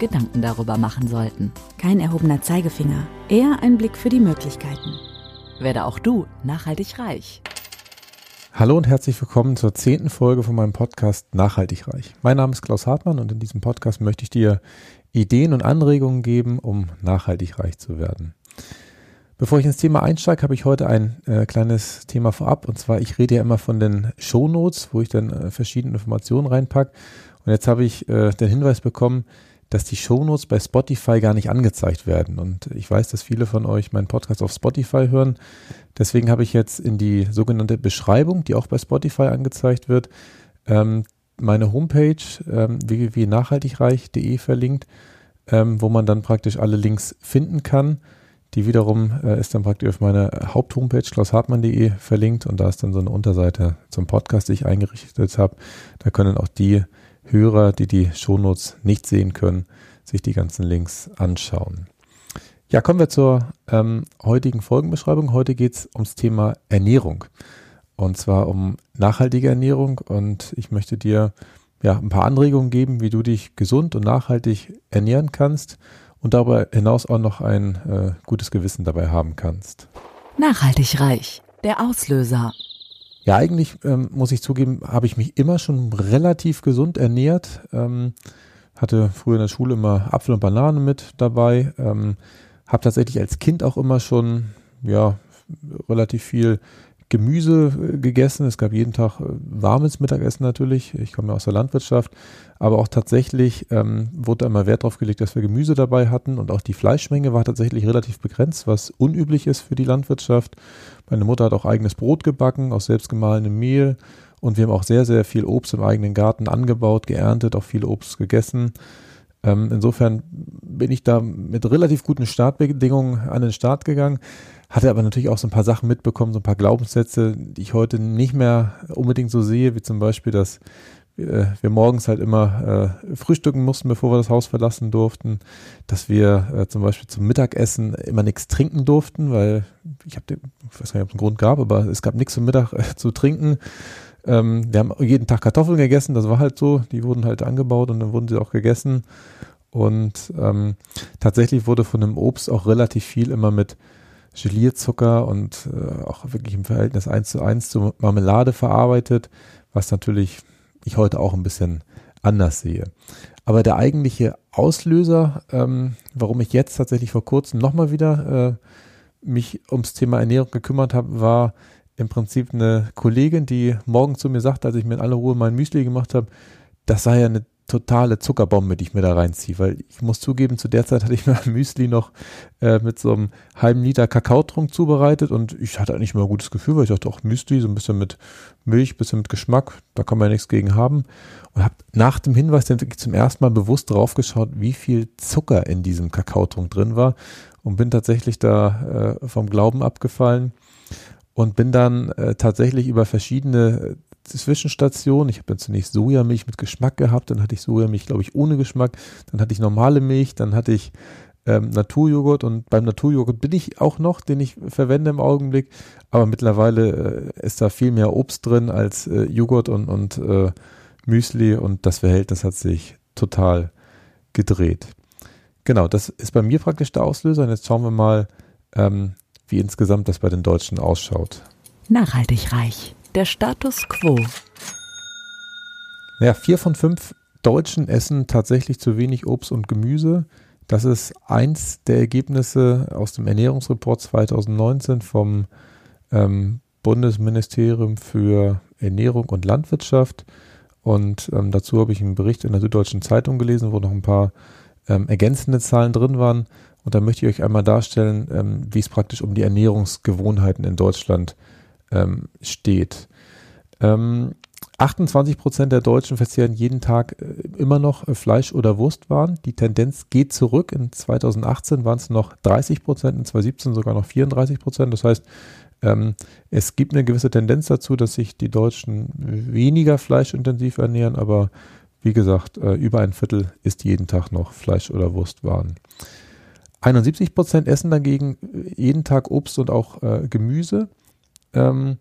Gedanken darüber machen sollten. Kein erhobener Zeigefinger, eher ein Blick für die Möglichkeiten. Werde auch du nachhaltig reich. Hallo und herzlich willkommen zur zehnten Folge von meinem Podcast Nachhaltig Reich. Mein Name ist Klaus Hartmann und in diesem Podcast möchte ich dir Ideen und Anregungen geben, um nachhaltig reich zu werden. Bevor ich ins Thema einsteige, habe ich heute ein äh, kleines Thema vorab. Und zwar, ich rede ja immer von den Shownotes, wo ich dann äh, verschiedene Informationen reinpacke. Und jetzt habe ich äh, den Hinweis bekommen, dass die Shownotes bei Spotify gar nicht angezeigt werden. Und ich weiß, dass viele von euch meinen Podcast auf Spotify hören. Deswegen habe ich jetzt in die sogenannte Beschreibung, die auch bei Spotify angezeigt wird, ähm, meine Homepage ähm, www.nachhaltigreich.de verlinkt, ähm, wo man dann praktisch alle Links finden kann. Die wiederum äh, ist dann praktisch auf meiner Haupthomepage klaushartmann.de verlinkt und da ist dann so eine Unterseite zum Podcast, die ich eingerichtet habe. Da können auch die Hörer, die die Shownotes nicht sehen können, sich die ganzen Links anschauen. Ja, kommen wir zur ähm, heutigen Folgenbeschreibung. Heute geht es ums Thema Ernährung. Und zwar um nachhaltige Ernährung. Und ich möchte dir ja ein paar Anregungen geben, wie du dich gesund und nachhaltig ernähren kannst und darüber hinaus auch noch ein äh, gutes Gewissen dabei haben kannst. Nachhaltig reich. Der Auslöser. Ja, eigentlich ähm, muss ich zugeben, habe ich mich immer schon relativ gesund ernährt. Ähm, hatte früher in der Schule immer Apfel und Banane mit dabei. Ähm, habe tatsächlich als Kind auch immer schon ja relativ viel Gemüse äh, gegessen. Es gab jeden Tag äh, warmes Mittagessen natürlich. Ich komme ja aus der Landwirtschaft. Aber auch tatsächlich ähm, wurde immer Wert darauf gelegt, dass wir Gemüse dabei hatten. Und auch die Fleischmenge war tatsächlich relativ begrenzt, was unüblich ist für die Landwirtschaft. Meine Mutter hat auch eigenes Brot gebacken aus selbstgemahlenem Mehl. Und wir haben auch sehr, sehr viel Obst im eigenen Garten angebaut, geerntet, auch viel Obst gegessen. Ähm, insofern bin ich da mit relativ guten Startbedingungen an den Start gegangen. Hatte aber natürlich auch so ein paar Sachen mitbekommen, so ein paar Glaubenssätze, die ich heute nicht mehr unbedingt so sehe, wie zum Beispiel, dass äh, wir morgens halt immer äh, frühstücken mussten, bevor wir das Haus verlassen durften, dass wir äh, zum Beispiel zum Mittagessen immer nichts trinken durften, weil ich habe, ich weiß gar nicht, ob es einen Grund gab, aber es gab nichts zum Mittag äh, zu trinken. Ähm, wir haben jeden Tag Kartoffeln gegessen, das war halt so, die wurden halt angebaut und dann wurden sie auch gegessen. Und ähm, tatsächlich wurde von dem Obst auch relativ viel immer mit Gelierzucker und äh, auch wirklich im Verhältnis 1 zu 1 zu Marmelade verarbeitet, was natürlich ich heute auch ein bisschen anders sehe. Aber der eigentliche Auslöser, ähm, warum ich jetzt tatsächlich vor kurzem nochmal wieder äh, mich ums Thema Ernährung gekümmert habe, war im Prinzip eine Kollegin, die morgen zu mir sagte, als ich mir in aller Ruhe mein Müsli gemacht habe, das sei ja eine totale Zuckerbombe, die ich mir da reinziehe, weil ich muss zugeben, zu der Zeit hatte ich mir Müsli noch äh, mit so einem halben Liter Kakaotrunk zubereitet und ich hatte eigentlich immer ein gutes Gefühl, weil ich dachte, auch Müsli, so ein bisschen mit Milch, ein bisschen mit Geschmack, da kann man ja nichts gegen haben. Und habe nach dem Hinweis dann wirklich zum ersten Mal bewusst drauf geschaut, wie viel Zucker in diesem Kakaotrunk drin war und bin tatsächlich da äh, vom Glauben abgefallen und bin dann äh, tatsächlich über verschiedene Zwischenstation. Ich habe dann zunächst Sojamilch mit Geschmack gehabt, dann hatte ich Sojamilch, glaube ich, ohne Geschmack, dann hatte ich normale Milch, dann hatte ich ähm, Naturjoghurt und beim Naturjoghurt bin ich auch noch, den ich verwende im Augenblick, aber mittlerweile äh, ist da viel mehr Obst drin als äh, Joghurt und, und äh, Müsli und das Verhältnis hat sich total gedreht. Genau, das ist bei mir praktisch der Auslöser und jetzt schauen wir mal, ähm, wie insgesamt das bei den Deutschen ausschaut. Nachhaltig reich der Status quo. Ja, vier von fünf Deutschen essen tatsächlich zu wenig Obst und Gemüse. Das ist eins der Ergebnisse aus dem Ernährungsreport 2019 vom ähm, Bundesministerium für Ernährung und Landwirtschaft. Und ähm, dazu habe ich einen Bericht in der Süddeutschen Zeitung gelesen, wo noch ein paar ähm, ergänzende Zahlen drin waren. Und da möchte ich euch einmal darstellen, ähm, wie es praktisch um die Ernährungsgewohnheiten in Deutschland geht ähm, steht. Ähm, 28 Prozent der Deutschen verzehren jeden Tag äh, immer noch äh, Fleisch- oder Wurstwaren. Die Tendenz geht zurück. In 2018 waren es noch 30 Prozent, in 2017 sogar noch 34 Prozent. Das heißt, ähm, es gibt eine gewisse Tendenz dazu, dass sich die Deutschen weniger fleischintensiv ernähren, aber wie gesagt, äh, über ein Viertel isst jeden Tag noch Fleisch- oder Wurstwaren. 71 Prozent essen dagegen jeden Tag Obst und auch äh, Gemüse, ähm,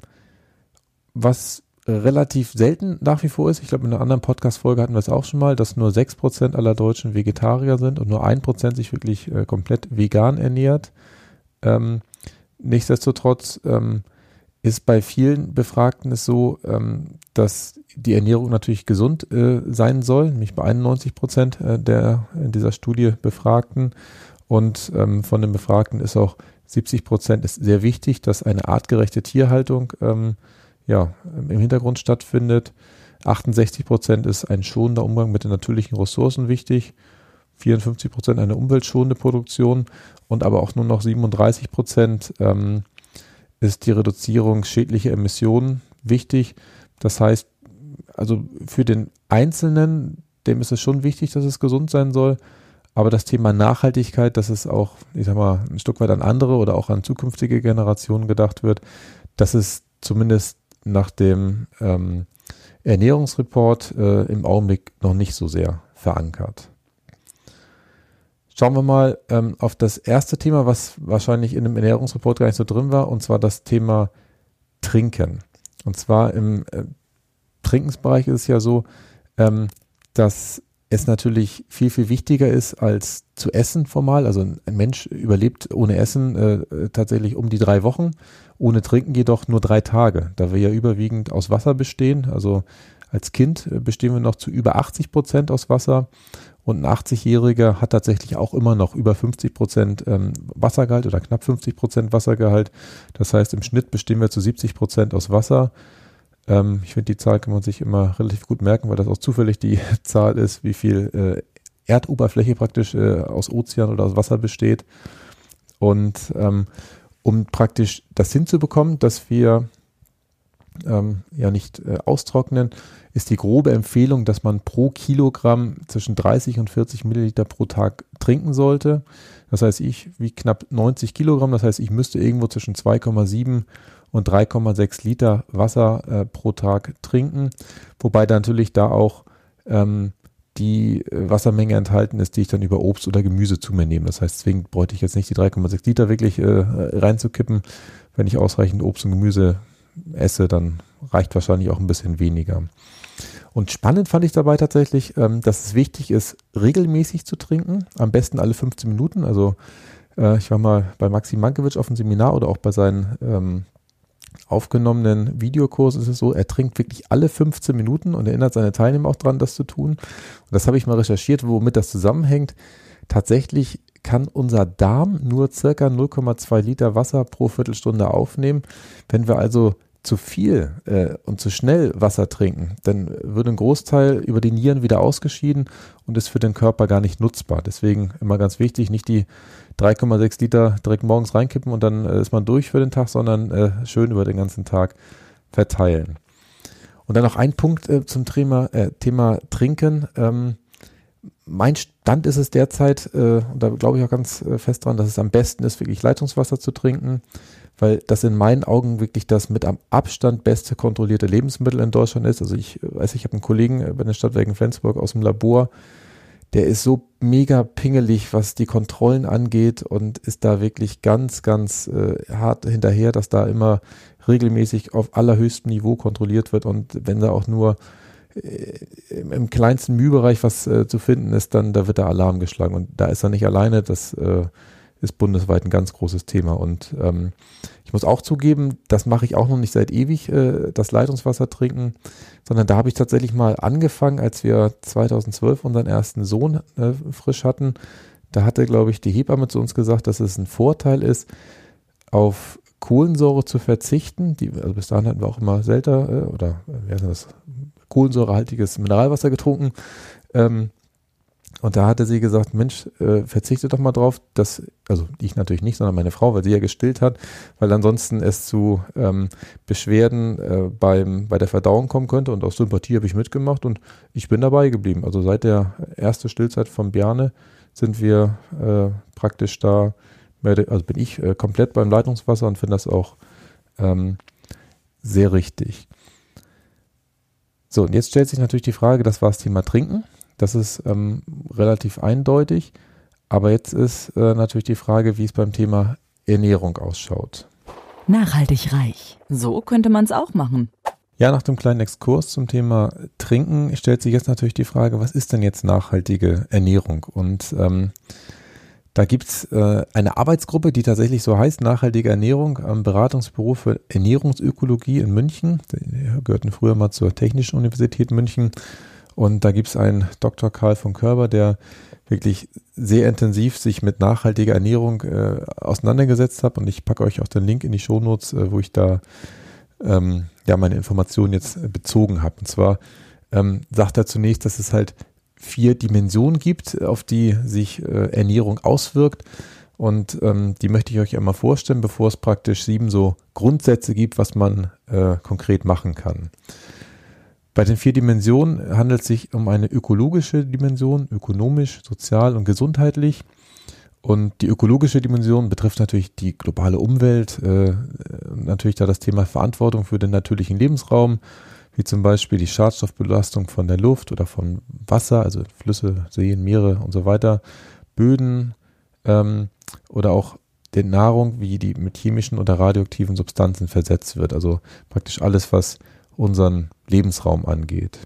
was relativ selten nach wie vor ist. Ich glaube, in einer anderen Podcast-Folge hatten wir es auch schon mal, dass nur 6 Prozent aller Deutschen Vegetarier sind und nur 1 Prozent sich wirklich äh, komplett vegan ernährt. Ähm, nichtsdestotrotz ähm, ist bei vielen Befragten es so, ähm, dass die Ernährung natürlich gesund äh, sein soll, nämlich bei 91 Prozent äh, der in dieser Studie Befragten. Und ähm, von den Befragten ist auch 70 Prozent ist sehr wichtig, dass eine artgerechte Tierhaltung ähm, ja, im Hintergrund stattfindet. 68 Prozent ist ein schonender Umgang mit den natürlichen Ressourcen wichtig. 54 Prozent eine umweltschonende Produktion und aber auch nur noch 37 Prozent ähm, ist die Reduzierung schädlicher Emissionen wichtig. Das heißt, also für den Einzelnen, dem ist es schon wichtig, dass es gesund sein soll. Aber das Thema Nachhaltigkeit, dass es auch, ich sag mal, ein Stück weit an andere oder auch an zukünftige Generationen gedacht wird, das ist zumindest nach dem ähm, Ernährungsreport äh, im Augenblick noch nicht so sehr verankert. Schauen wir mal ähm, auf das erste Thema, was wahrscheinlich in dem Ernährungsreport gar nicht so drin war, und zwar das Thema Trinken. Und zwar im äh, Trinkensbereich ist es ja so, ähm, dass es natürlich viel, viel wichtiger ist als zu essen formal. Also ein Mensch überlebt ohne Essen äh, tatsächlich um die drei Wochen, ohne Trinken jedoch nur drei Tage, da wir ja überwiegend aus Wasser bestehen. Also als Kind äh, bestehen wir noch zu über 80 Prozent aus Wasser und ein 80-Jähriger hat tatsächlich auch immer noch über 50 Prozent ähm, Wassergehalt oder knapp 50 Prozent Wassergehalt. Das heißt, im Schnitt bestehen wir zu 70 Prozent aus Wasser. Ähm, ich finde, die Zahl kann man sich immer relativ gut merken, weil das auch zufällig die Zahl ist, wie viel äh, Erdoberfläche praktisch äh, aus Ozean oder aus Wasser besteht. Und ähm, um praktisch das hinzubekommen, dass wir ähm, ja nicht äh, austrocknen, ist die grobe Empfehlung, dass man pro Kilogramm zwischen 30 und 40 Milliliter pro Tag trinken sollte. Das heißt, ich wie knapp 90 Kilogramm, das heißt, ich müsste irgendwo zwischen 2,7 und 3,6 Liter Wasser äh, pro Tag trinken, wobei da natürlich da auch ähm, die äh, Wassermenge enthalten ist, die ich dann über Obst oder Gemüse zu mir nehme. Das heißt, zwingend bräuchte ich jetzt nicht die 3,6 Liter wirklich äh, reinzukippen. Wenn ich ausreichend Obst und Gemüse esse, dann reicht wahrscheinlich auch ein bisschen weniger. Und spannend fand ich dabei tatsächlich, ähm, dass es wichtig ist, regelmäßig zu trinken, am besten alle 15 Minuten. Also äh, ich war mal bei Maxim Mankiewicz auf dem Seminar oder auch bei seinen ähm, aufgenommenen Videokurs ist es so, er trinkt wirklich alle 15 Minuten und erinnert seine Teilnehmer auch dran, das zu tun. Und das habe ich mal recherchiert, womit das zusammenhängt. Tatsächlich kann unser Darm nur circa 0,2 Liter Wasser pro Viertelstunde aufnehmen. Wenn wir also zu viel äh, und zu schnell Wasser trinken, dann wird ein Großteil über die Nieren wieder ausgeschieden und ist für den Körper gar nicht nutzbar. Deswegen immer ganz wichtig, nicht die 3,6 Liter direkt morgens reinkippen und dann äh, ist man durch für den Tag, sondern äh, schön über den ganzen Tag verteilen. Und dann noch ein Punkt äh, zum Thema, äh, Thema Trinken. Ähm, mein Stand ist es derzeit, äh, und da glaube ich auch ganz äh, fest dran, dass es am besten ist, wirklich Leitungswasser zu trinken weil das in meinen Augen wirklich das mit am Abstand beste kontrollierte Lebensmittel in Deutschland ist. Also ich weiß, ich habe einen Kollegen bei den Stadtwerken Flensburg aus dem Labor, der ist so mega pingelig, was die Kontrollen angeht und ist da wirklich ganz, ganz äh, hart hinterher, dass da immer regelmäßig auf allerhöchstem Niveau kontrolliert wird. Und wenn da auch nur äh, im, kleinsten Mühbereich was äh, zu finden ist, dann da wird der Alarm geschlagen. Und da ist er nicht alleine, das äh, ist bundesweit ein ganz großes Thema. Und ähm, ich muss auch zugeben, das mache ich auch noch nicht seit ewig, äh, das Leitungswasser trinken, sondern da habe ich tatsächlich mal angefangen, als wir 2012 unseren ersten Sohn äh, frisch hatten. Da hatte, glaube ich, die Hebamme zu uns gesagt, dass es ein Vorteil ist, auf Kohlensäure zu verzichten. Die, also bis dahin hatten wir auch immer selter äh, oder äh, wie heißt das, kohlensäurehaltiges Mineralwasser getrunken. Ähm, und da hatte sie gesagt, Mensch, äh, verzichte doch mal drauf, dass, also ich natürlich nicht, sondern meine Frau, weil sie ja gestillt hat, weil ansonsten es zu ähm, Beschwerden äh, beim, bei der Verdauung kommen könnte und aus Sympathie habe ich mitgemacht und ich bin dabei geblieben. Also seit der ersten Stillzeit von Bjarne sind wir äh, praktisch da, also bin ich äh, komplett beim Leitungswasser und finde das auch ähm, sehr richtig. So, und jetzt stellt sich natürlich die Frage, das war das Thema Trinken. Das ist ähm, relativ eindeutig. Aber jetzt ist äh, natürlich die Frage, wie es beim Thema Ernährung ausschaut. Nachhaltig reich. So könnte man es auch machen. Ja, nach dem kleinen Exkurs zum Thema Trinken stellt sich jetzt natürlich die Frage, was ist denn jetzt nachhaltige Ernährung? Und ähm, da gibt's äh, eine Arbeitsgruppe, die tatsächlich so heißt, nachhaltige Ernährung am Beratungsbüro für Ernährungsökologie in München. Die gehörten früher mal zur Technischen Universität München. Und da gibt's einen Dr. Karl von Körber, der wirklich sehr intensiv sich mit nachhaltiger Ernährung äh, auseinandergesetzt hat. Und ich packe euch auch den Link in die Shownotes, äh, wo ich da ähm, ja meine Informationen jetzt äh, bezogen habe. Und zwar ähm, sagt er zunächst, dass es halt vier Dimensionen gibt, auf die sich äh, Ernährung auswirkt. Und ähm, die möchte ich euch einmal vorstellen, bevor es praktisch sieben so Grundsätze gibt, was man äh, konkret machen kann. Bei den vier Dimensionen handelt es sich um eine ökologische Dimension, ökonomisch, sozial und gesundheitlich. Und die ökologische Dimension betrifft natürlich die globale Umwelt, äh, natürlich da das Thema Verantwortung für den natürlichen Lebensraum, wie zum Beispiel die Schadstoffbelastung von der Luft oder von Wasser, also Flüsse, Seen, Meere und so weiter, Böden ähm, oder auch der Nahrung, wie die mit chemischen oder radioaktiven Substanzen versetzt wird. Also praktisch alles, was unseren Lebensraum angeht.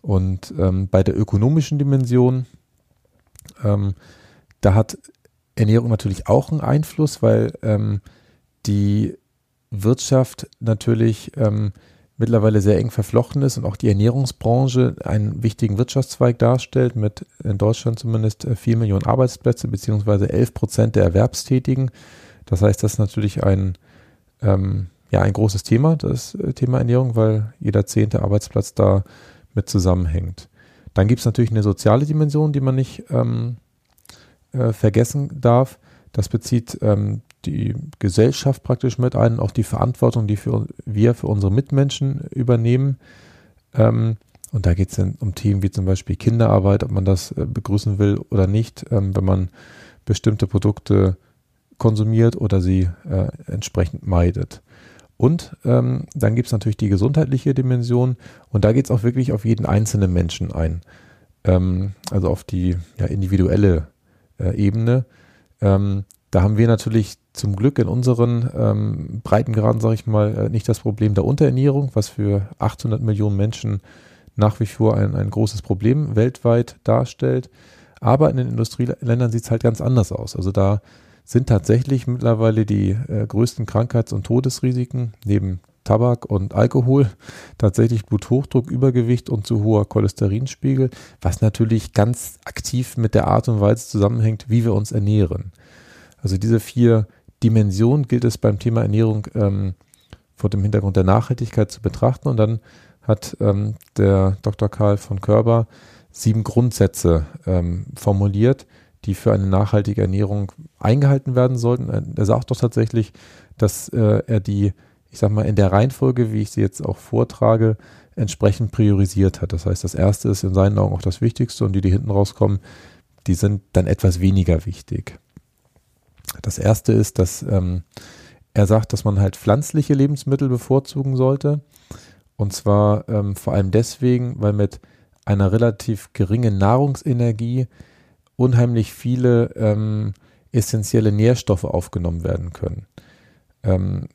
Und ähm, bei der ökonomischen Dimension, ähm, da hat Ernährung natürlich auch einen Einfluss, weil ähm, die Wirtschaft natürlich ähm, mittlerweile sehr eng verflochten ist und auch die Ernährungsbranche einen wichtigen Wirtschaftszweig darstellt, mit in Deutschland zumindest äh, vier Millionen Arbeitsplätze beziehungsweise elf Prozent der Erwerbstätigen. Das heißt, das ist natürlich ein ähm, ja ein großes Thema, das äh, Thema Ernährung, weil jeder zehnte Arbeitsplatz da mit zusammenhängt. Dann gibt es natürlich eine soziale Dimension, die man nicht ähm, äh, vergessen darf. Das bezieht ähm, die Gesellschaft praktisch mit ein, auch die Verantwortung, die für, wir für unsere Mitmenschen übernehmen. Ähm, und da geht es dann um Themen wie zum Beispiel Kinderarbeit, ob man das äh, begrüßen will oder nicht, ähm, wenn man bestimmte Produkte konsumiert oder sie äh, entsprechend meidet. Und ähm, dann gibt es natürlich die gesundheitliche Dimension und da geht es auch wirklich auf jeden einzelnen Menschen ein. Ähm, also auf die ja, individuelle äh, Ebene. Ähm, da haben wir natürlich zum Glück in unseren ähm, Breitengraden, sage ich mal, äh, nicht das Problem der Unterernährung, was für 800 Millionen Menschen nach wie vor ein, ein großes Problem weltweit darstellt. Aber in den Industrieländern sieht es halt ganz anders aus. Also da sind tatsächlich mittlerweile die äh, größten Krankheits- und Todesrisiken neben Tabak und Alkohol tatsächlich Bluthochdruck, Übergewicht und zu hoher Cholesterinspiegel, was natürlich ganz aktiv mit der Art und Weise zusammenhängt, wie wir uns ernähren. Also diese vier Dimensionen gilt es beim Thema Ernährung ähm, vor dem Hintergrund der Nachhaltigkeit zu betrachten und dann hat ähm, der Dr. Karl von Körber sieben Grundsätze ähm, formuliert, die für eine nachhaltige Ernährung eingehalten werden sollten. Er sagt doch tatsächlich, dass äh, er die, ich sag mal, in der Reihenfolge, wie ich sie jetzt auch vortrage, entsprechend priorisiert hat. Das heißt, das erste ist in seinen Augen auch das Wichtigste und die, die hinten rauskommen, die sind dann etwas weniger wichtig. Das erste ist, dass ähm, er sagt, dass man halt pflanzliche Lebensmittel bevorzugen sollte. Und zwar ähm, vor allem deswegen, weil mit einer relativ geringen Nahrungsenergie unheimlich viele ähm, essentielle Nährstoffe aufgenommen werden können. Ähm,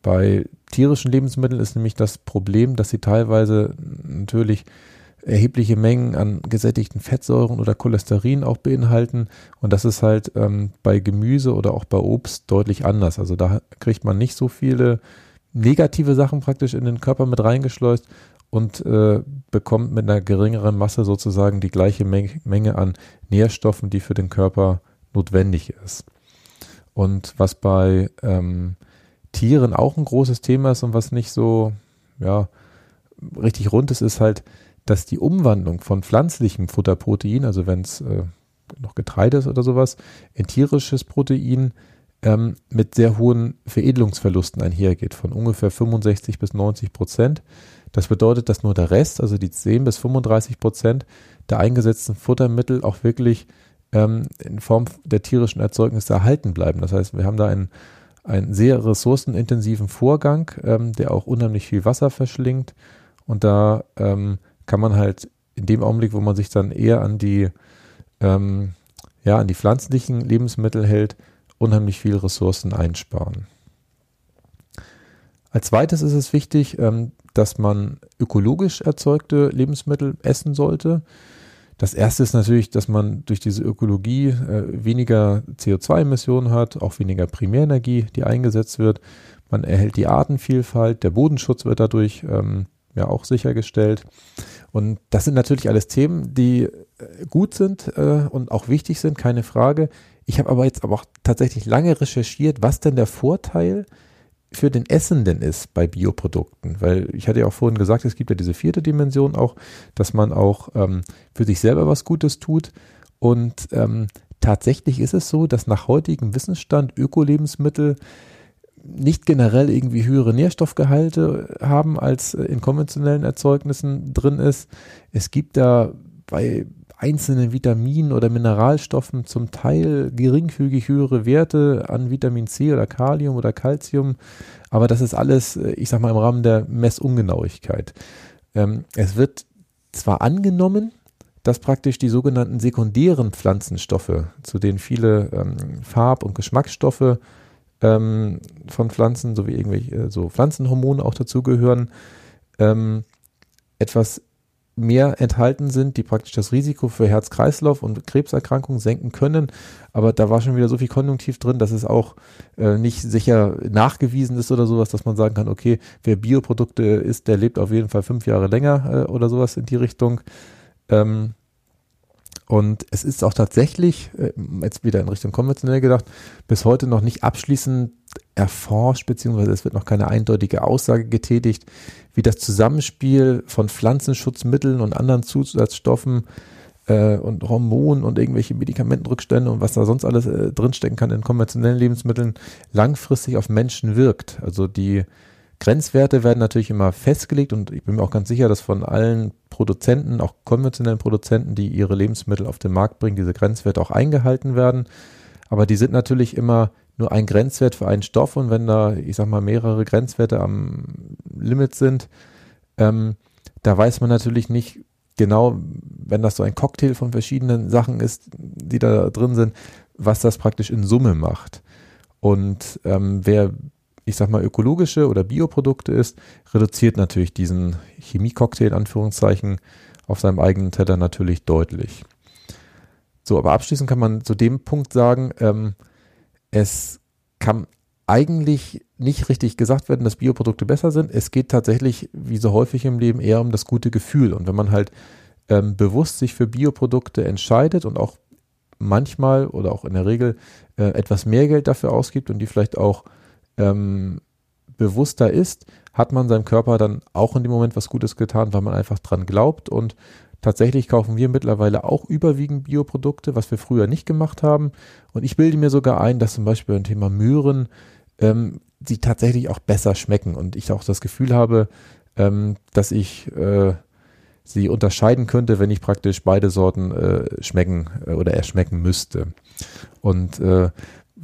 bei tierischen Lebensmitteln ist nämlich das Problem, dass sie teilweise natürlich erhebliche Mengen an gesättigten Fettsäuren oder Cholesterin auch beinhalten. Und das ist halt ähm, bei Gemüse oder auch bei Obst deutlich anders. Also da kriegt man nicht so viele negative Sachen praktisch in den Körper mit reingeschleust und äh, bekommt mit einer geringeren Masse sozusagen die gleiche Menge, an Nährstoffen, die für den Körper notwendig ist. Und was bei ähm, Tieren auch ein großes Thema ist und was nicht so ja, richtig rund ist, ist halt dass die Umwandlung von pflanzlichem Futterprotein, also wenn es äh, noch Getreide ist oder sowas, in tierisches Protein ähm, mit sehr hohen Veredelungsverlusten einhergeht, von ungefähr 65 bis 90 Prozent. Das bedeutet, dass nur der Rest, also die 10 bis 35 Prozent der eingesetzten Futtermittel auch wirklich ähm, in Form der tierischen Erzeugnisse erhalten bleiben. Das heißt, wir haben da einen, einen sehr ressourcenintensiven Vorgang, ähm, der auch unheimlich viel Wasser verschlingt. Und da ähm, kann man halt in dem Augenblick, wo man sich dann eher an die, ähm, ja, an die pflanzlichen Lebensmittel hält, unheimlich viel Ressourcen einsparen. Als zweites ist es wichtig, ähm, dass man ökologisch erzeugte Lebensmittel essen sollte. Das erste ist natürlich, dass man durch diese Ökologie äh, weniger CO2-Emissionen hat, auch weniger Primärenergie, die eingesetzt wird. Man erhält die Artenvielfalt, der Bodenschutz wird dadurch ähm, ja auch sichergestellt. Und das sind natürlich alles Themen, die äh, gut sind äh, und auch wichtig sind, keine Frage. Ich habe aber jetzt aber auch tatsächlich lange recherchiert, was denn der Vorteil für den Essenden ist bei Bioprodukten. Weil ich hatte ja auch vorhin gesagt, es gibt ja diese vierte Dimension auch, dass man auch ähm, für sich selber was Gutes tut. Und ähm, tatsächlich ist es so, dass nach heutigem Wissensstand Ökolebensmittel nicht generell irgendwie höhere Nährstoffgehalte haben, als in konventionellen Erzeugnissen drin ist. Es gibt da bei einzelnen Vitaminen oder Mineralstoffen zum Teil geringfügig höhere Werte an Vitamin C oder Kalium oder Calcium, aber das ist alles, äh, ich sag mal, im Rahmen der Messungenauigkeit. Ähm, es wird zwar angenommen, dass praktisch die sogenannten sekundären Pflanzenstoffe, zu denen viele ähm, Farb- und Geschmacksstoffe ähm, von Pflanzen sowie irgendwelche äh, so Pflanzenhormone auch dazugehören, ähm, etwas mehr enthalten sind, die praktisch das Risiko für Herz-Kreislauf und Krebserkrankungen senken können. Aber da war schon wieder so viel Konjunktiv drin, dass es auch äh, nicht sicher nachgewiesen ist oder sowas, dass man sagen kann, okay, wer Bioprodukte isst, der lebt auf jeden Fall fünf Jahre länger äh, oder sowas in die Richtung. Ähm, und es ist auch tatsächlich, äh, jetzt wieder in Richtung konventionell gedacht, bis heute noch nicht abschließend erforscht, beziehungsweise es wird noch keine eindeutige Aussage getätigt, wie das Zusammenspiel von Pflanzenschutzmitteln und anderen Zusatzstoffen äh, und Hormonen und irgendwelche Medikamentenrückstände und was da sonst alles äh, drinstecken kann in konventionellen Lebensmitteln langfristig auf Menschen wirkt. Also die Grenzwerte werden natürlich immer festgelegt und ich bin mir auch ganz sicher, dass von allen Produzenten, auch konventionellen Produzenten, die ihre Lebensmittel auf den Markt bringen, diese Grenzwerte auch eingehalten werden. Aber die sind natürlich immer nur ein Grenzwert für einen Stoff und wenn da, ich sag mal, mehrere Grenzwerte am Limit sind, ähm, da weiß man natürlich nicht genau, wenn das so ein Cocktail von verschiedenen Sachen ist, die da drin sind, was das praktisch in Summe macht. Und ähm, wer, ich sag mal, ökologische oder Bioprodukte ist, reduziert natürlich diesen Chemie-Cocktail, Anführungszeichen, auf seinem eigenen Teller natürlich deutlich. So, aber abschließend kann man zu dem Punkt sagen, ähm, es kann eigentlich nicht richtig gesagt werden, dass Bioprodukte besser sind. Es geht tatsächlich, wie so häufig im Leben, eher um das gute Gefühl. Und wenn man halt ähm, bewusst sich für Bioprodukte entscheidet und auch manchmal oder auch in der Regel äh, etwas mehr Geld dafür ausgibt und die vielleicht auch ähm, bewusster ist, hat man seinem Körper dann auch in dem Moment was Gutes getan, weil man einfach dran glaubt und Tatsächlich kaufen wir mittlerweile auch überwiegend Bioprodukte, was wir früher nicht gemacht haben. Und ich bilde mir sogar ein, dass zum Beispiel ein Thema Möhren, ähm, die tatsächlich auch besser schmecken. Und ich auch das Gefühl habe, ähm, dass ich äh, sie unterscheiden könnte, wenn ich praktisch beide Sorten äh, schmecken äh, oder erschmecken müsste. Und äh,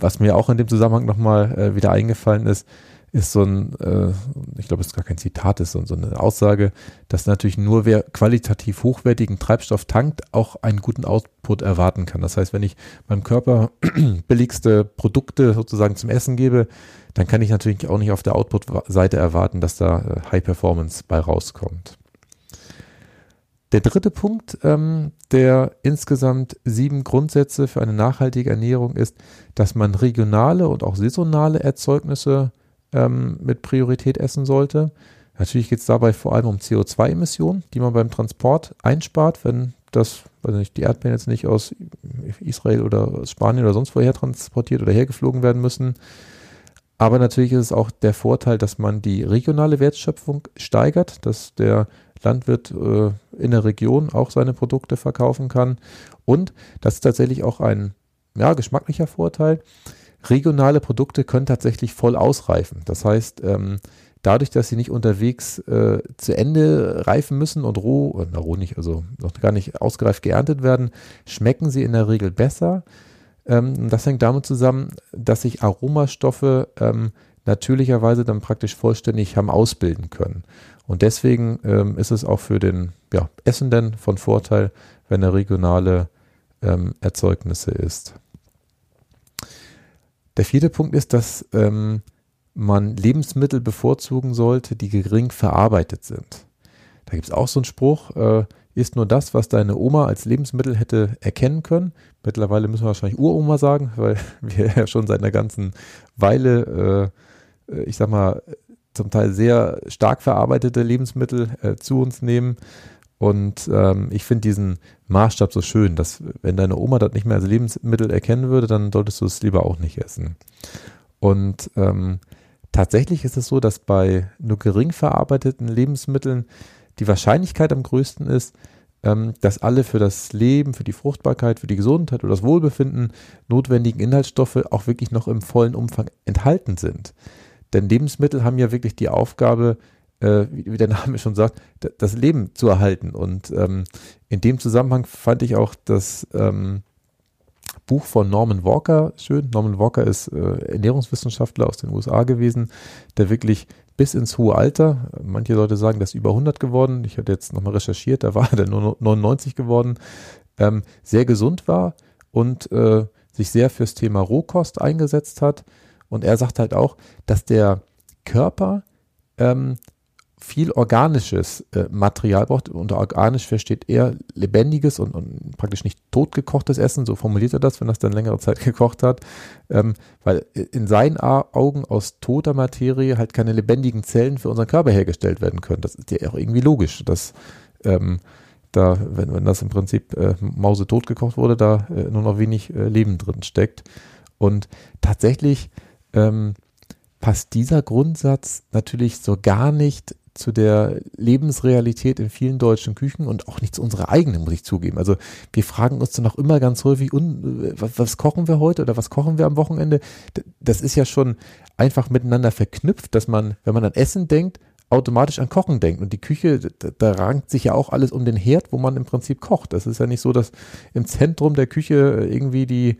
was mir auch in dem Zusammenhang nochmal äh, wieder eingefallen ist, ist so ein, äh, ich glaube, es ist gar kein Zitat, ist so, so eine Aussage, dass natürlich nur wer qualitativ hochwertigen Treibstoff tankt, auch einen guten Output erwarten kann. Das heißt, wenn ich meinem Körper billigste Produkte sozusagen zum Essen gebe, dann kann ich natürlich auch nicht auf der Output-Seite erwarten, dass da äh, High Performance bei rauskommt. Der dritte Punkt ähm, der insgesamt sieben Grundsätze für eine nachhaltige Ernährung ist, dass man regionale und auch saisonale Erzeugnisse ähm, mit Priorität essen sollte. Natürlich geht es dabei vor allem um CO2-Emissionen, die man beim Transport einspart, wenn das, weiß nicht, die Erdbeeren jetzt nicht aus Israel oder aus Spanien oder sonst woher transportiert oder hergeflogen werden müssen. Aber natürlich ist es auch der Vorteil, dass man die regionale Wertschöpfung steigert, dass der Landwirt äh, in der Region auch seine Produkte verkaufen kann. Und das ist tatsächlich auch ein ja, geschmacklicher Vorteil. Regionale Produkte können tatsächlich voll ausreifen. Das heißt, ähm, dadurch, dass sie nicht unterwegs äh, zu Ende reifen müssen und roh, na roh nicht, also noch gar nicht ausgereift geerntet werden, schmecken sie in der Regel besser. Ähm, das hängt damit zusammen, dass sich Aromastoffe ähm, natürlicherweise dann praktisch vollständig haben ausbilden können. Und deswegen ähm, ist es auch für den ja, Essenden von Vorteil, wenn er regionale ähm, Erzeugnisse isst. Der vierte Punkt ist, dass ähm, man Lebensmittel bevorzugen sollte, die gering verarbeitet sind. Da gibt es auch so einen Spruch, äh, ist nur das, was deine Oma als Lebensmittel hätte erkennen können. Mittlerweile müssen wir wahrscheinlich Uroma sagen, weil wir ja schon seit einer ganzen Weile, äh, äh, ich sag mal, zum Teil sehr stark verarbeitete Lebensmittel äh, zu uns nehmen. Und ähm, ich finde diesen Maßstab so schön, dass wenn deine Oma das nicht mehr als Lebensmittel erkennen würde, dann solltest du es lieber auch nicht essen. Und ähm, tatsächlich ist es so, dass bei nur gering verarbeiteten Lebensmitteln die Wahrscheinlichkeit am größten ist, ähm, dass alle für das Leben, für die Fruchtbarkeit, für die Gesundheit oder das Wohlbefinden notwendigen Inhaltsstoffe auch wirklich noch im vollen Umfang enthalten sind. Denn Lebensmittel haben ja wirklich die Aufgabe, äh, wie, der Name schon sagt, das Leben zu erhalten. Und ähm, in dem Zusammenhang fand ich auch das ähm, Buch von Norman Walker schön. Norman Walker ist äh, Ernährungswissenschaftler aus den USA gewesen, der wirklich bis ins hohe Alter, manche Leute sagen, das ist über 100 geworden, ich hatte jetzt nochmal recherchiert, da war er nur 99 geworden, ähm, sehr gesund war und äh, sich sehr fürs Thema Rohkost eingesetzt hat. Und er sagt halt auch, dass der Körper ähm, viel organisches äh, Material braucht. Unter organisch versteht er lebendiges und, und, praktisch nicht totgekochtes Essen, so formuliert er das, wenn es dann längere Zeit gekocht hat, ähm, weil in seinen Augen aus toter Materie halt keine lebendigen Zellen für unseren Körper hergestellt werden können. Das ist ja auch irgendwie logisch, dass ähm, da, wenn, wenn das im Prinzip äh, Mause tot gekocht wurde, da äh, nur noch wenig äh, Leben drin steckt. Und tatsächlich ähm, passt dieser Grundsatz natürlich so gar nicht zu der Lebensrealität in vielen deutschen Küchen und auch nicht zu unserer eigenen, muss ich zugeben. Also wir fragen uns dann auch immer ganz häufig, un, was, was, kochen wir heute oder was kochen wir am Wochenende? Das ist ja schon einfach miteinander verknüpft, dass man, wenn man an Essen denkt, automatisch an Kochen denkt. Und die Küche, da, da rankt sich ja auch alles um den Herd, wo man im Prinzip kocht. Das ist ja nicht so, dass im Zentrum der Küche irgendwie die äh,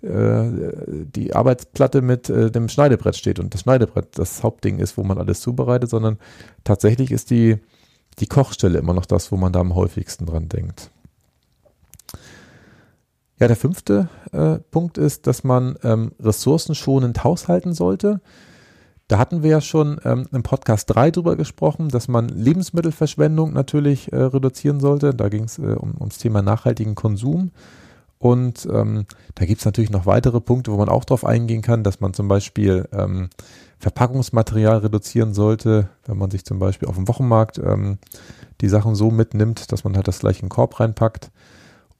die Arbeitsplatte mit äh, dem Schneidebrett steht und das Schneidebrett das Hauptding ist, wo man alles zubereitet, sondern tatsächlich ist die, die Kochstelle immer noch das, wo man da am häufigsten dran denkt. Ja, der fünfte äh, Punkt ist, dass man ähm, ressourcenschonend haushalten sollte. Da hatten wir ja schon ähm, im Podcast 3 drüber gesprochen, dass man Lebensmittelverschwendung natürlich äh, reduzieren sollte. Da ging es äh, um, ums Thema nachhaltigen Konsum. Und ähm, da gibt es natürlich noch weitere Punkte, wo man auch drauf eingehen kann, dass man zum Beispiel ähm, Verpackungsmaterial reduzieren sollte, wenn man sich zum Beispiel auf dem Wochenmarkt ähm, die Sachen so mitnimmt, dass man halt das gleich in den Korb reinpackt.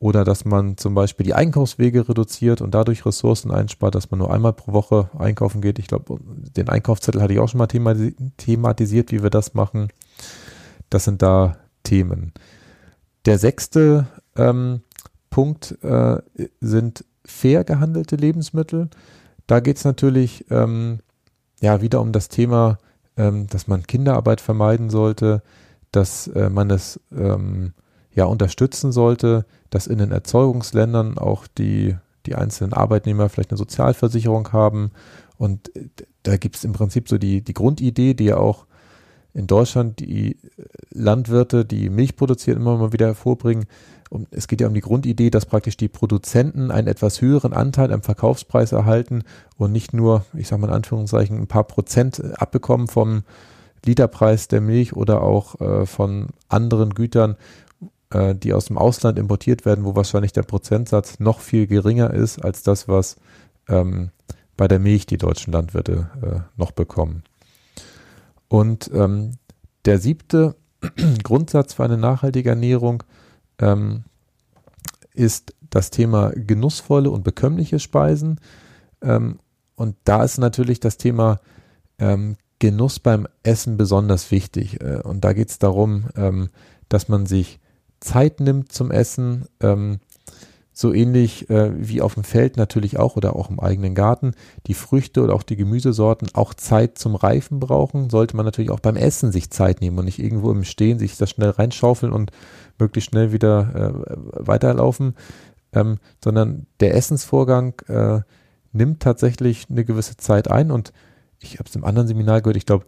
Oder dass man zum Beispiel die Einkaufswege reduziert und dadurch Ressourcen einspart, dass man nur einmal pro Woche einkaufen geht. Ich glaube, den Einkaufszettel hatte ich auch schon mal thematisiert, wie wir das machen. Das sind da Themen. Der sechste ähm, Punkt äh, sind fair gehandelte Lebensmittel. Da geht es natürlich ähm, ja wieder um das Thema, ähm, dass man Kinderarbeit vermeiden sollte, dass äh, man es ähm, ja unterstützen sollte, dass in den Erzeugungsländern auch die, die einzelnen Arbeitnehmer vielleicht eine Sozialversicherung haben. Und äh, da gibt es im Prinzip so die, die Grundidee, die ja auch in Deutschland die Landwirte, die Milch produzieren, immer mal wieder hervorbringen, um, es geht ja um die Grundidee, dass praktisch die Produzenten einen etwas höheren Anteil am Verkaufspreis erhalten und nicht nur, ich sage mal in Anführungszeichen, ein paar Prozent abbekommen vom Literpreis der Milch oder auch äh, von anderen Gütern, äh, die aus dem Ausland importiert werden, wo wahrscheinlich der Prozentsatz noch viel geringer ist als das, was ähm, bei der Milch die deutschen Landwirte äh, noch bekommen. Und ähm, der siebte Grundsatz für eine nachhaltige Ernährung ähm, ist das Thema genussvolle und bekömmliche Speisen. Ähm, und da ist natürlich das Thema ähm, Genuss beim Essen besonders wichtig. Äh, und da geht es darum, ähm, dass man sich Zeit nimmt zum Essen, ähm, so ähnlich äh, wie auf dem Feld natürlich auch oder auch im eigenen Garten, die Früchte oder auch die Gemüsesorten auch Zeit zum Reifen brauchen, sollte man natürlich auch beim Essen sich Zeit nehmen und nicht irgendwo im Stehen sich das schnell reinschaufeln und möglichst schnell wieder äh, weiterlaufen, ähm, sondern der Essensvorgang äh, nimmt tatsächlich eine gewisse Zeit ein und ich habe es im anderen Seminar gehört, ich glaube,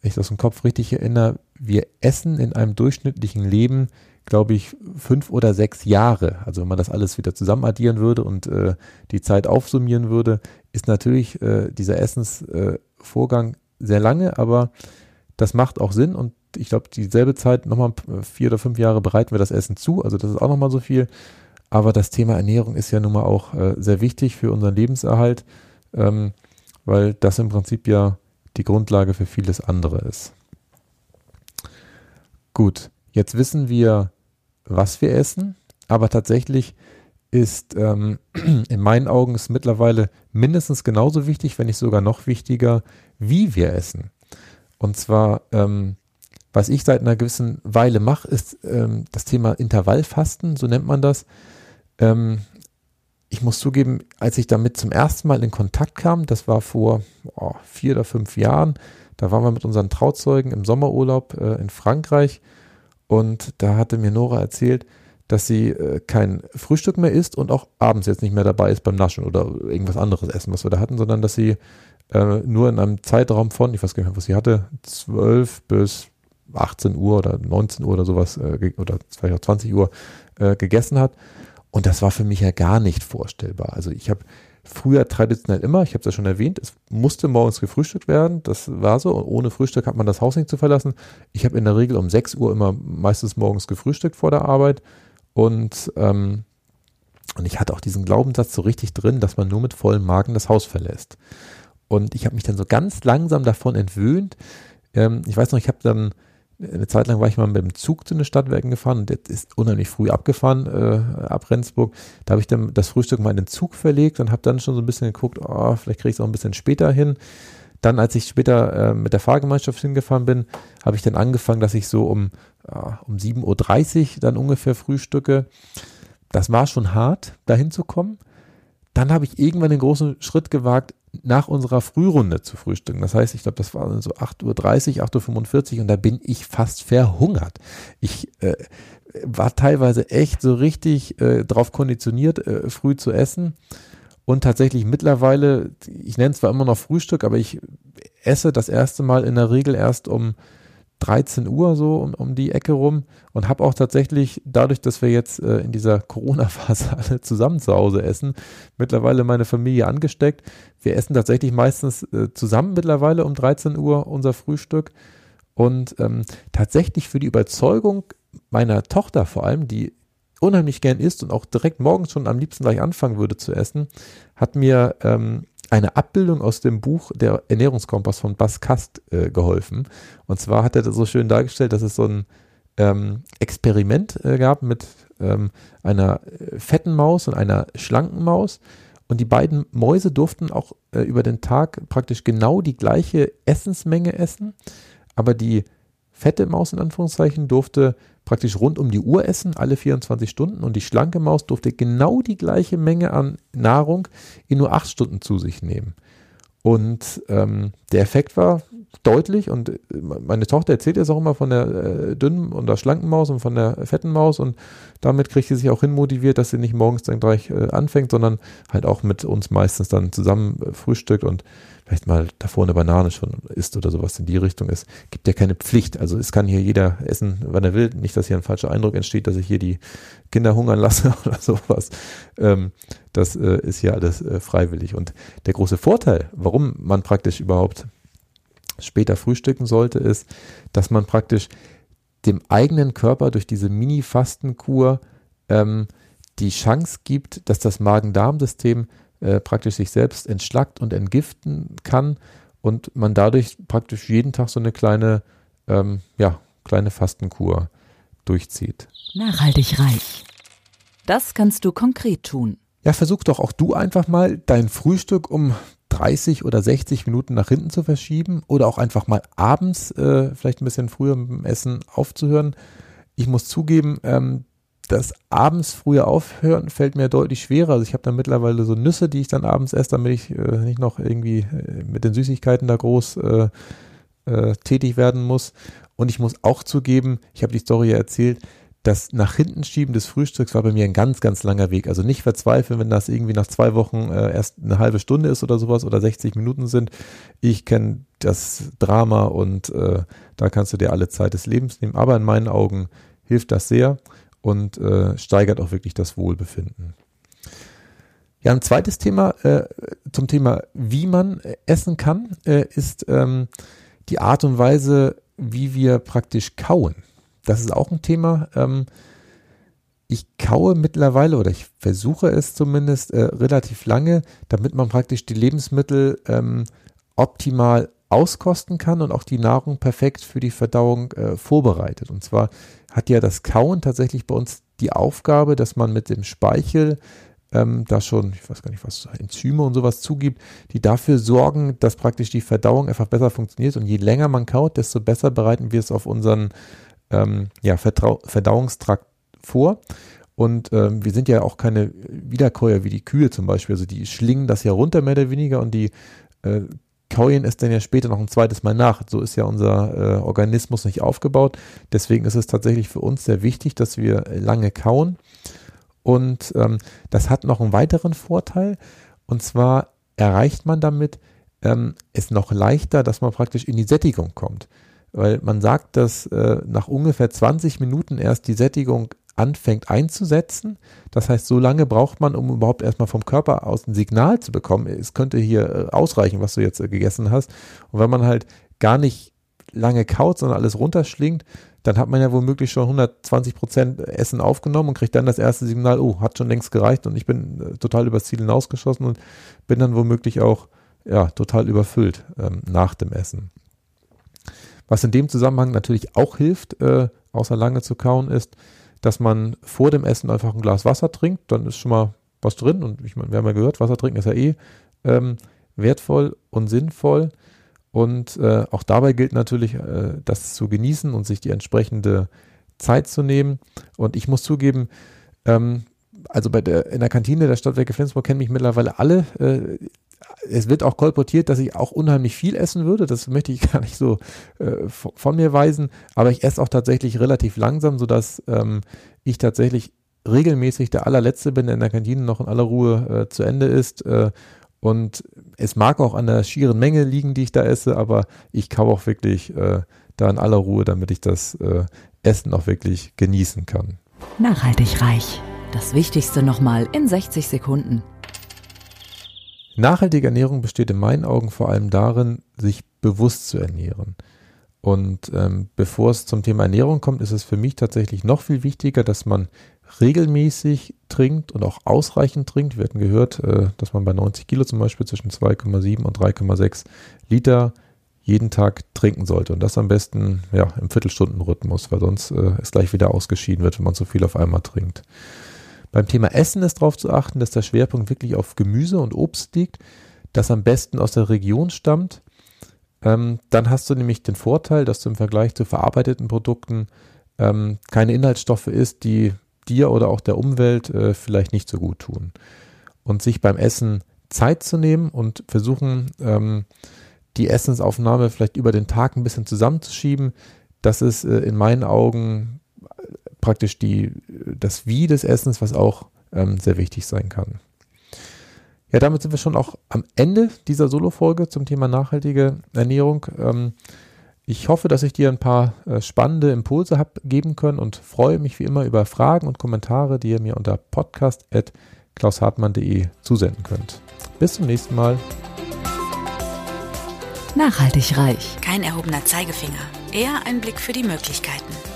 wenn ich das im Kopf richtig erinnere, wir essen in einem durchschnittlichen Leben glaube ich, fünf oder sechs Jahre. Also wenn man das alles wieder zusammen addieren würde und äh, die Zeit aufsummieren würde, ist natürlich äh, dieser Essensvorgang äh, sehr lange, aber das macht auch Sinn und ich glaube, dieselbe Zeit, nochmal vier oder fünf Jahre bereiten wir das Essen zu, also das ist auch nochmal so viel. Aber das Thema Ernährung ist ja nun mal auch äh, sehr wichtig für unseren Lebenserhalt, ähm, weil das im Prinzip ja die Grundlage für vieles andere ist. Gut, jetzt wissen wir, was wir essen, aber tatsächlich ist ähm, in meinen Augen ist mittlerweile mindestens genauso wichtig, wenn nicht sogar noch wichtiger, wie wir essen. Und zwar, ähm, was ich seit einer gewissen Weile mache, ist ähm, das Thema Intervallfasten, so nennt man das. Ähm, ich muss zugeben, als ich damit zum ersten Mal in Kontakt kam, das war vor oh, vier oder fünf Jahren, da waren wir mit unseren Trauzeugen im Sommerurlaub äh, in Frankreich und da hatte mir Nora erzählt, dass sie äh, kein Frühstück mehr isst und auch abends jetzt nicht mehr dabei ist beim Naschen oder irgendwas anderes essen, was wir da hatten, sondern dass sie äh, nur in einem Zeitraum von, ich weiß gar nicht mehr, was sie hatte, 12 bis 18 Uhr oder 19 Uhr oder sowas äh, oder vielleicht auch 20 Uhr äh, gegessen hat. Und das war für mich ja gar nicht vorstellbar. Also ich habe früher traditionell immer, ich habe es ja schon erwähnt, es musste morgens gefrühstückt werden, das war so. Und ohne Frühstück hat man das Haus nicht zu verlassen. Ich habe in der Regel um 6 Uhr immer meistens morgens gefrühstückt vor der Arbeit. Und, ähm, und ich hatte auch diesen Glaubenssatz so richtig drin, dass man nur mit vollem Magen das Haus verlässt. Und ich habe mich dann so ganz langsam davon entwöhnt. Ähm, ich weiß noch, ich habe dann eine Zeit lang war ich mal mit dem Zug zu den Stadtwerken gefahren und der ist unheimlich früh abgefahren äh, ab Rendsburg. Da habe ich dann das Frühstück mal in den Zug verlegt und habe dann schon so ein bisschen geguckt, oh, vielleicht kriege ich es auch ein bisschen später hin. Dann, als ich später äh, mit der Fahrgemeinschaft hingefahren bin, habe ich dann angefangen, dass ich so um, äh, um 7.30 Uhr dann ungefähr frühstücke. Das war schon hart, dahin zu kommen. Dann habe ich irgendwann den großen Schritt gewagt, nach unserer Frührunde zu frühstücken. Das heißt, ich glaube, das war so 8.30 Uhr, 8.45 Uhr und da bin ich fast verhungert. Ich äh, war teilweise echt so richtig äh, drauf konditioniert, äh, früh zu essen. Und tatsächlich mittlerweile, ich nenne es zwar immer noch Frühstück, aber ich esse das erste Mal in der Regel erst um 13 Uhr so um, um die Ecke rum und habe auch tatsächlich, dadurch, dass wir jetzt äh, in dieser Corona-Phase alle zusammen zu Hause essen, mittlerweile meine Familie angesteckt. Wir essen tatsächlich meistens äh, zusammen mittlerweile um 13 Uhr unser Frühstück und ähm, tatsächlich für die Überzeugung meiner Tochter vor allem, die unheimlich gern isst und auch direkt morgens schon am liebsten gleich anfangen würde zu essen, hat mir ähm, eine Abbildung aus dem Buch Der Ernährungskompass von Bas Kast äh, geholfen. Und zwar hat er das so schön dargestellt, dass es so ein ähm, Experiment äh, gab mit ähm, einer äh, fetten Maus und einer schlanken Maus. Und die beiden Mäuse durften auch äh, über den Tag praktisch genau die gleiche Essensmenge essen. Aber die fette Maus in Anführungszeichen durfte praktisch rund um die Uhr essen, alle 24 Stunden. Und die schlanke Maus durfte genau die gleiche Menge an Nahrung in nur acht Stunden zu sich nehmen. Und ähm, der Effekt war deutlich und äh, meine Tochter erzählt jetzt auch immer von der äh, dünnen und der schlanken Maus und von der fetten Maus und damit kriegt sie sich auch hinmotiviert, dass sie nicht morgens dann gleich äh, anfängt, sondern halt auch mit uns meistens dann zusammen äh, frühstückt und vielleicht mal davor eine Banane schon isst oder sowas in die Richtung ist. Gibt ja keine Pflicht. Also es kann hier jeder essen, wann er will. Nicht, dass hier ein falscher Eindruck entsteht, dass ich hier die Kinder hungern lasse oder sowas. Ähm, das äh, ist ja alles äh, freiwillig. Und der große Vorteil, warum man praktisch überhaupt später frühstücken sollte, ist, dass man praktisch dem eigenen Körper durch diese Mini-Fastenkur ähm, die Chance gibt, dass das Magen-Darm-System äh, praktisch sich selbst entschlackt und entgiften kann und man dadurch praktisch jeden Tag so eine kleine, ähm, ja, kleine Fastenkur durchzieht. Nachhaltig reich. Das kannst du konkret tun. Ja, versuch doch auch du einfach mal dein Frühstück um 30 oder 60 Minuten nach hinten zu verschieben oder auch einfach mal abends äh, vielleicht ein bisschen früher mit dem Essen aufzuhören. ich muss zugeben, ähm, das abends früher aufhören fällt mir deutlich schwerer. Also ich habe dann mittlerweile so Nüsse, die ich dann abends esse, damit ich äh, nicht noch irgendwie äh, mit den Süßigkeiten da groß äh, äh, tätig werden muss. Und ich muss auch zugeben, ich habe die Story ja erzählt, das nach hinten schieben des Frühstücks war bei mir ein ganz, ganz langer Weg. Also nicht verzweifeln, wenn das irgendwie nach zwei Wochen äh, erst eine halbe Stunde ist oder sowas oder 60 Minuten sind. Ich kenne das Drama und äh, da kannst du dir alle Zeit des Lebens nehmen. Aber in meinen Augen hilft das sehr und äh, steigert auch wirklich das Wohlbefinden. Ja, ein zweites Thema äh, zum Thema, wie man essen kann, äh, ist ähm, die Art und Weise, wie wir praktisch kauen. Das ist auch ein Thema. Ähm, ich kaue mittlerweile oder ich versuche es zumindest äh, relativ lange, damit man praktisch die Lebensmittel ähm, optimal auskosten kann und auch die Nahrung perfekt für die Verdauung äh, vorbereitet. Und zwar hat ja das Kauen tatsächlich bei uns die Aufgabe, dass man mit dem Speichel ähm, da schon, ich weiß gar nicht, was Enzyme und sowas zugibt, die dafür sorgen, dass praktisch die Verdauung einfach besser funktioniert. Und je länger man kaut, desto besser bereiten wir es auf unseren ähm, ja, Verdauungstrakt vor. Und ähm, wir sind ja auch keine Wiederkäuer wie die Kühe zum Beispiel. Also die schlingen das ja runter mehr oder weniger und die äh, kauen es dann ja später noch ein zweites Mal nach. So ist ja unser äh, Organismus nicht aufgebaut. Deswegen ist es tatsächlich für uns sehr wichtig, dass wir lange kauen. Und ähm, das hat noch einen weiteren Vorteil. Und zwar erreicht man damit ähm, es noch leichter, dass man praktisch in die Sättigung kommt. Weil man sagt, dass äh, nach ungefähr 20 Minuten erst die Sättigung anfängt einzusetzen. Das heißt, so lange braucht man, um überhaupt erstmal vom Körper aus ein Signal zu bekommen. Es könnte hier äh, ausreichen, was du jetzt äh, gegessen hast. Und wenn man halt gar nicht lange kaut, sondern alles runterschlingt, dann hat man ja womöglich schon 120 Prozent Essen aufgenommen und kriegt dann das erste Signal, oh, hat schon längst gereicht und ich bin äh, total übers Ziel hinausgeschossen und bin dann womöglich auch ja, total überfüllt ähm, nach dem Essen. Was in dem Zusammenhang natürlich auch hilft, äh, außer lange zu kauen, ist, dass man vor dem Essen einfach ein Glas Wasser trinkt, dann ist schon mal was drin. Und ich meine, wir haben ja gehört, Wasser trinken ist ja eh ähm, wertvoll und sinnvoll. Und äh, auch dabei gilt natürlich, äh, das zu genießen und sich die entsprechende Zeit zu nehmen. Und ich muss zugeben, ähm, also bei der, in der Kantine der Stadtwerke Flensburg kennen mich mittlerweile alle. Äh, es wird auch kolportiert, dass ich auch unheimlich viel essen würde. Das möchte ich gar nicht so äh, von mir weisen. Aber ich esse auch tatsächlich relativ langsam, sodass ähm, ich tatsächlich regelmäßig der allerletzte bin, der in der Kantine noch in aller Ruhe äh, zu Ende ist. Äh, und es mag auch an der schieren Menge liegen, die ich da esse, aber ich kaufe auch wirklich äh, da in aller Ruhe, damit ich das äh, Essen auch wirklich genießen kann. Nachhaltig reich. Das Wichtigste nochmal in 60 Sekunden. Nachhaltige Ernährung besteht in meinen Augen vor allem darin, sich bewusst zu ernähren. Und ähm, bevor es zum Thema Ernährung kommt, ist es für mich tatsächlich noch viel wichtiger, dass man regelmäßig trinkt und auch ausreichend trinkt. Wir hatten gehört, äh, dass man bei 90 Kilo zum Beispiel zwischen 2,7 und 3,6 Liter jeden Tag trinken sollte. Und das am besten ja, im Viertelstundenrhythmus, weil sonst äh, es gleich wieder ausgeschieden wird, wenn man zu viel auf einmal trinkt. Beim Thema Essen ist darauf zu achten, dass der Schwerpunkt wirklich auf Gemüse und Obst liegt, das am besten aus der Region stammt. Ähm, dann hast du nämlich den Vorteil, dass du im Vergleich zu verarbeiteten Produkten ähm, keine Inhaltsstoffe isst, die dir oder auch der Umwelt äh, vielleicht nicht so gut tun. Und sich beim Essen Zeit zu nehmen und versuchen, ähm, die Essensaufnahme vielleicht über den Tag ein bisschen zusammenzuschieben, das ist äh, in meinen Augen praktisch die, das Wie des Essens, was auch ähm, sehr wichtig sein kann. Ja, damit sind wir schon auch am Ende dieser Solo-Folge zum Thema nachhaltige Ernährung. Ähm, ich hoffe, dass ich dir ein paar äh, spannende Impulse habe geben können und freue mich wie immer über Fragen und Kommentare, die ihr mir unter podcast.klaushartmann.de zusenden könnt. Bis zum nächsten Mal. Nachhaltig reich. Kein erhobener Zeigefinger, eher ein Blick für die Möglichkeiten.